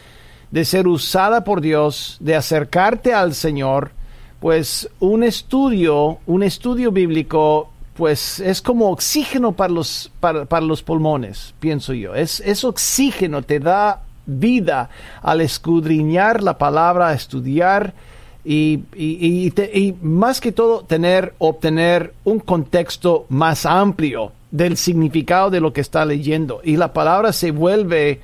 de ser usada por Dios, de acercarte al Señor, pues un estudio, un estudio bíblico, pues es como oxígeno para los, para, para los pulmones, pienso yo. Es, es oxígeno, te da vida al escudriñar la palabra, a estudiar y, y, y, te, y, más que todo tener, obtener un contexto más amplio del significado de lo que está leyendo. Y la palabra se vuelve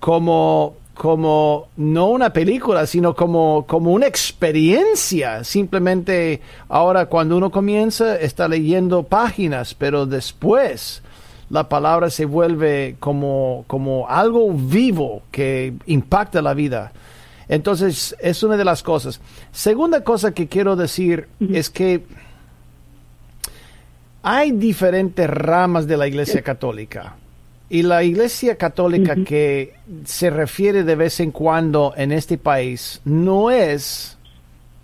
como, como no una película, sino como, como una experiencia. Simplemente ahora cuando uno comienza está leyendo páginas, pero después la palabra se vuelve como, como algo vivo que impacta la vida. Entonces, es una de las cosas. Segunda cosa que quiero decir es que hay diferentes ramas de la Iglesia Católica. Y la Iglesia Católica uh -huh. que se refiere de vez en cuando en este país no es,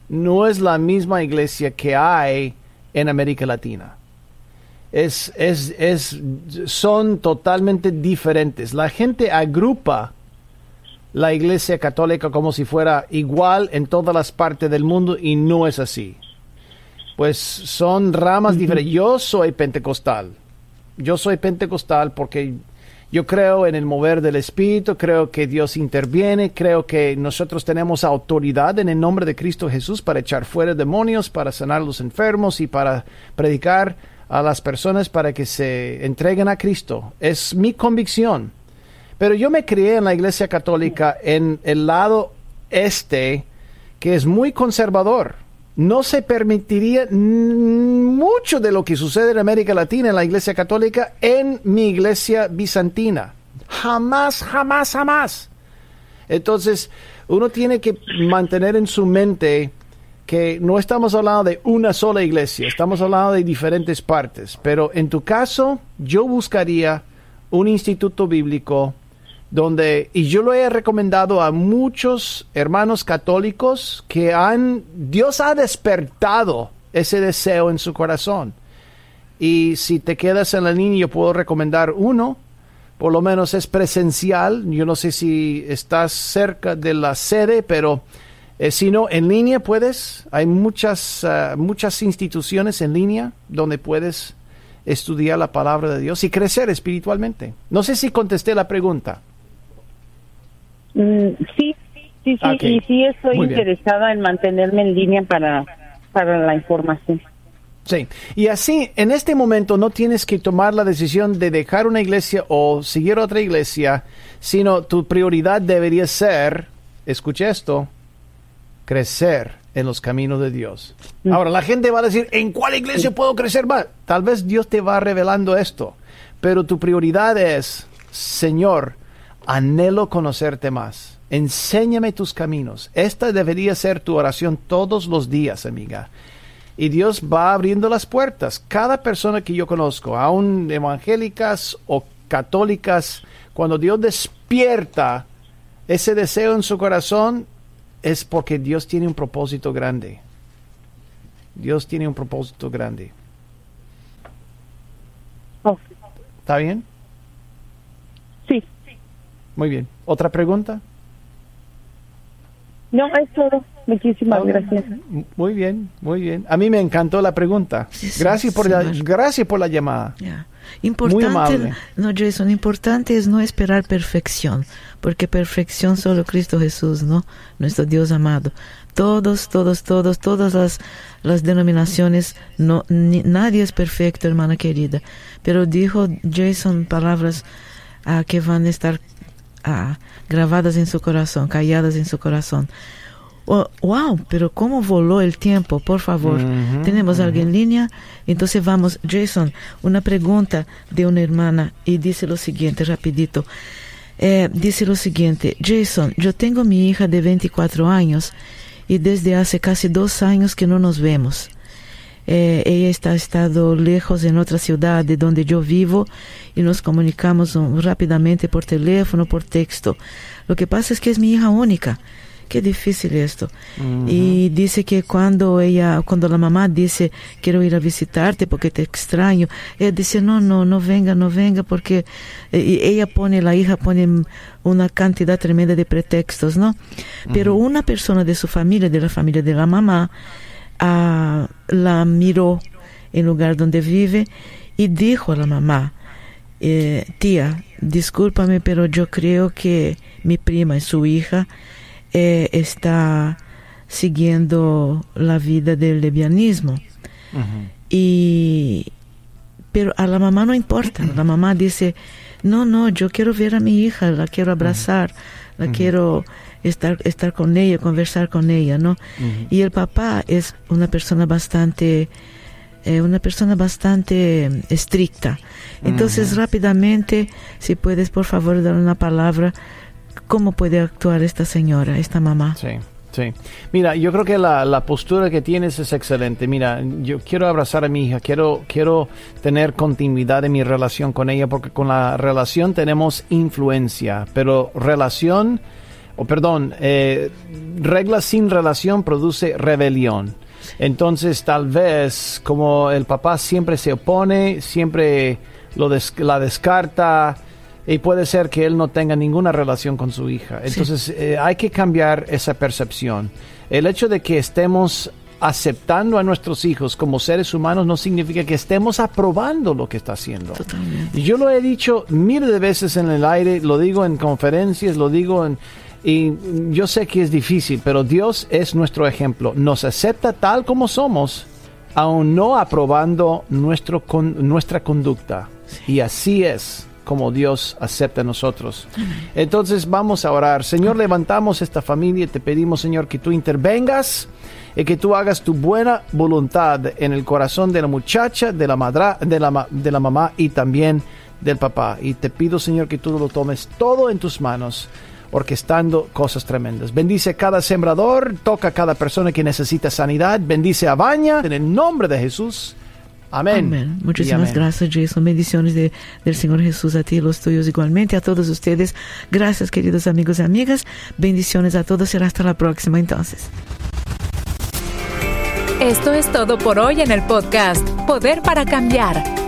no es la misma iglesia que hay en América Latina. Es, es, es, son totalmente diferentes. La gente agrupa la Iglesia Católica como si fuera igual en todas las partes del mundo y no es así. Pues son ramas uh -huh. diferentes. Yo soy pentecostal. Yo soy pentecostal porque yo creo en el mover del Espíritu, creo que Dios interviene, creo que nosotros tenemos autoridad en el nombre de Cristo Jesús para echar fuera demonios, para sanar a los enfermos y para predicar a las personas para que se entreguen a Cristo. Es mi convicción. Pero yo me crié en la Iglesia Católica en el lado este, que es muy conservador. No se permitiría mucho de lo que sucede en América Latina en la Iglesia Católica en mi iglesia bizantina. Jamás, jamás, jamás. Entonces, uno tiene que mantener en su mente que no estamos hablando de una sola iglesia, estamos hablando de diferentes partes. Pero en tu caso, yo buscaría un instituto bíblico donde, y yo lo he recomendado a muchos hermanos católicos que han, Dios ha despertado ese deseo en su corazón. Y si te quedas en la línea, yo puedo recomendar uno, por lo menos es presencial, yo no sé si estás cerca de la sede, pero eh, si no, en línea puedes, hay muchas, uh, muchas instituciones en línea donde puedes estudiar la palabra de Dios y crecer espiritualmente. No sé si contesté la pregunta. Mm, sí, sí, sí, okay. y sí estoy Muy interesada bien. en mantenerme en línea para, para la información. Sí, y así en este momento no tienes que tomar la decisión de dejar una iglesia o seguir otra iglesia, sino tu prioridad debería ser, escucha esto, crecer en los caminos de Dios. Mm. Ahora, la gente va a decir, ¿en cuál iglesia puedo crecer más? Tal vez Dios te va revelando esto, pero tu prioridad es, Señor, anhelo conocerte más. Enséñame tus caminos. Esta debería ser tu oración todos los días, amiga. Y Dios va abriendo las puertas. Cada persona que yo conozco, aun evangélicas o católicas, cuando Dios despierta ese deseo en su corazón, es porque Dios tiene un propósito grande. Dios tiene un propósito grande. ¿Está bien? Sí. Muy bien. ¿Otra pregunta? No, es todo. Muchísimas okay. gracias. Muy bien, muy bien. A mí me encantó la pregunta. Sí, sí, gracias, por sí, la, gracias por la llamada. Yeah. Importante, no, Jason, importante es no esperar perfección, porque perfección solo Cristo Jesús, ¿no? Nuestro Dios amado. Todos, todos, todos, todas las, las denominaciones, no, ni, nadie es perfecto, hermana querida. Pero dijo Jason palabras uh, que van a estar ah, grabadas en su corazón, calladas en su corazón. Oh, wow, pero cómo voló el tiempo, por favor. Tenemos alguien en línea. Entonces vamos, Jason, una pregunta de una hermana y dice lo siguiente, rapidito. Eh, dice lo siguiente, Jason, yo tengo mi hija de 24 años y desde hace casi dos años que no nos vemos. Eh, ella está estado lejos en otra ciudad de donde yo vivo y nos comunicamos um, rápidamente por teléfono, por texto. Lo que pasa es que es mi hija única qué difícil esto. Y dice que cuando ella, cuando la mamá dice, quiero ir a visitarte porque te extraño, ella dice, no, no, no venga, no venga, porque y ella pone, la hija pone una cantidad tremenda de pretextos, ¿no? Pero una persona de su familia, de la familia de la mamá, la miró en lugar donde vive y dijo a la mamá, eh, tía, discúlpame, pero yo creo que mi prima y su hija eh, está siguiendo la vida del lesbianismo. Y pero a la mamá no importa. La mamá dice, no, no, yo quiero ver a mi hija, la quiero abrazar, la quiero estar, estar con ella, conversar con ella, ¿no? Y el papá es una persona bastante, eh, una persona bastante estricta. Entonces, rápidamente, si puedes, por favor, dar una palabra cómo puede actuar esta señora, esta mamá. Sí. Sí. Mira, yo creo que la, la, postura que tienes es excelente. Mira, yo quiero abrazar a mi hija, quiero, quiero tener continuidad en mi relación con ella, porque con la relación tenemos influencia, pero relación, o perdón, eh, reglas sin relación produce rebelión. Entonces, tal vez, como el papá siempre se opone, siempre lo la descarta, y puede ser que él no tenga ninguna relación con su hija. Entonces eh, hay que cambiar esa percepción. El hecho de que estemos aceptando a nuestros hijos como seres humanos no significa que estemos aprobando lo que está haciendo. Y yo lo he dicho miles de veces en el aire, lo digo en conferencias, lo digo en... Y yo sé que es difícil, pero Dios es nuestro ejemplo. Nos acepta tal como somos, aún no aprobando nuestro, con, nuestra conducta. Y así es como Dios acepta a nosotros. Entonces vamos a orar. Señor, levantamos esta familia y te pedimos, Señor, que tú intervengas y que tú hagas tu buena voluntad en el corazón de la muchacha, de la, madra, de la, de la mamá y también del papá. Y te pido, Señor, que tú lo tomes todo en tus manos orquestando cosas tremendas. Bendice a cada sembrador, toca a cada persona que necesita sanidad, bendice a Baña en el nombre de Jesús. Amén. Muchísimas gracias, Jason. Bendiciones de, del Señor Jesús a ti y los tuyos igualmente, a todos ustedes. Gracias, queridos amigos y amigas. Bendiciones a todos. Será hasta la próxima entonces. Esto es todo por hoy en el podcast Poder para Cambiar.